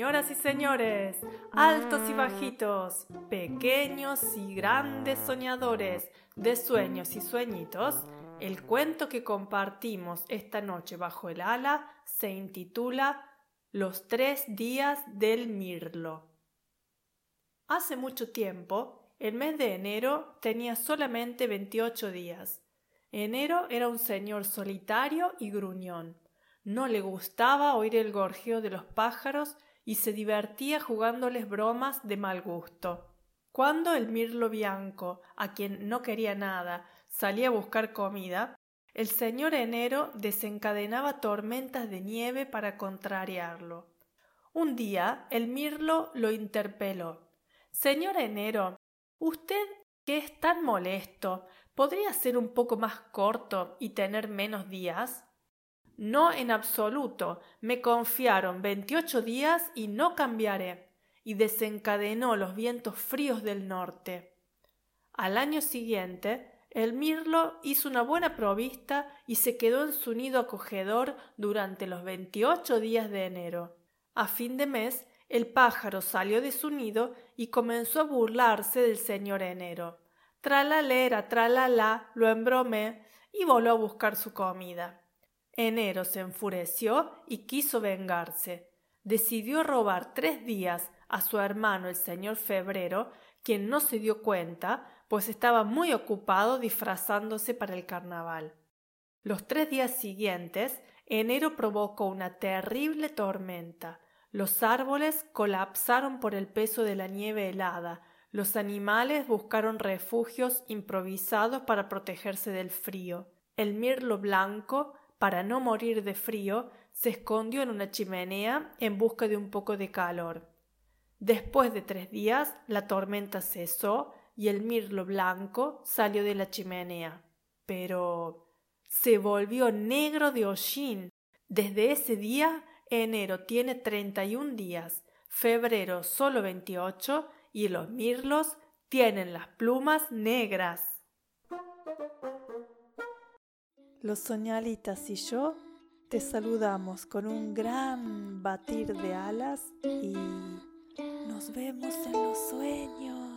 Señoras y señores, altos y bajitos, pequeños y grandes soñadores de sueños y sueñitos, el cuento que compartimos esta noche bajo el ala se intitula Los tres días del mirlo. Hace mucho tiempo, el mes de enero tenía solamente 28 días. Enero era un señor solitario y gruñón. No le gustaba oír el gorjeo de los pájaros y se divertía jugándoles bromas de mal gusto. Cuando el mirlo bianco, a quien no quería nada, salía a buscar comida, el señor enero desencadenaba tormentas de nieve para contrariarlo. Un día el mirlo lo interpeló. Señor enero, usted que es tan molesto, ¿podría ser un poco más corto y tener menos días? No en absoluto. Me confiaron veintiocho días y no cambiaré. Y desencadenó los vientos fríos del norte. Al año siguiente, el mirlo hizo una buena provista y se quedó en su nido acogedor durante los veintiocho días de enero. A fin de mes, el pájaro salió de su nido y comenzó a burlarse del señor enero. Tralalera, tralala, lo embromé y voló a buscar su comida. Enero se enfureció y quiso vengarse. Decidió robar tres días a su hermano el señor Febrero, quien no se dio cuenta, pues estaba muy ocupado disfrazándose para el carnaval. Los tres días siguientes, enero provocó una terrible tormenta. Los árboles colapsaron por el peso de la nieve helada, los animales buscaron refugios improvisados para protegerse del frío. El mirlo blanco para no morir de frío, se escondió en una chimenea en busca de un poco de calor. Después de tres días, la tormenta cesó y el mirlo blanco salió de la chimenea. Pero se volvió negro de hollín. Desde ese día, enero tiene treinta y un días, febrero solo veintiocho y los mirlos tienen las plumas negras. Los soñalitas y yo te saludamos con un gran batir de alas y nos vemos en los sueños.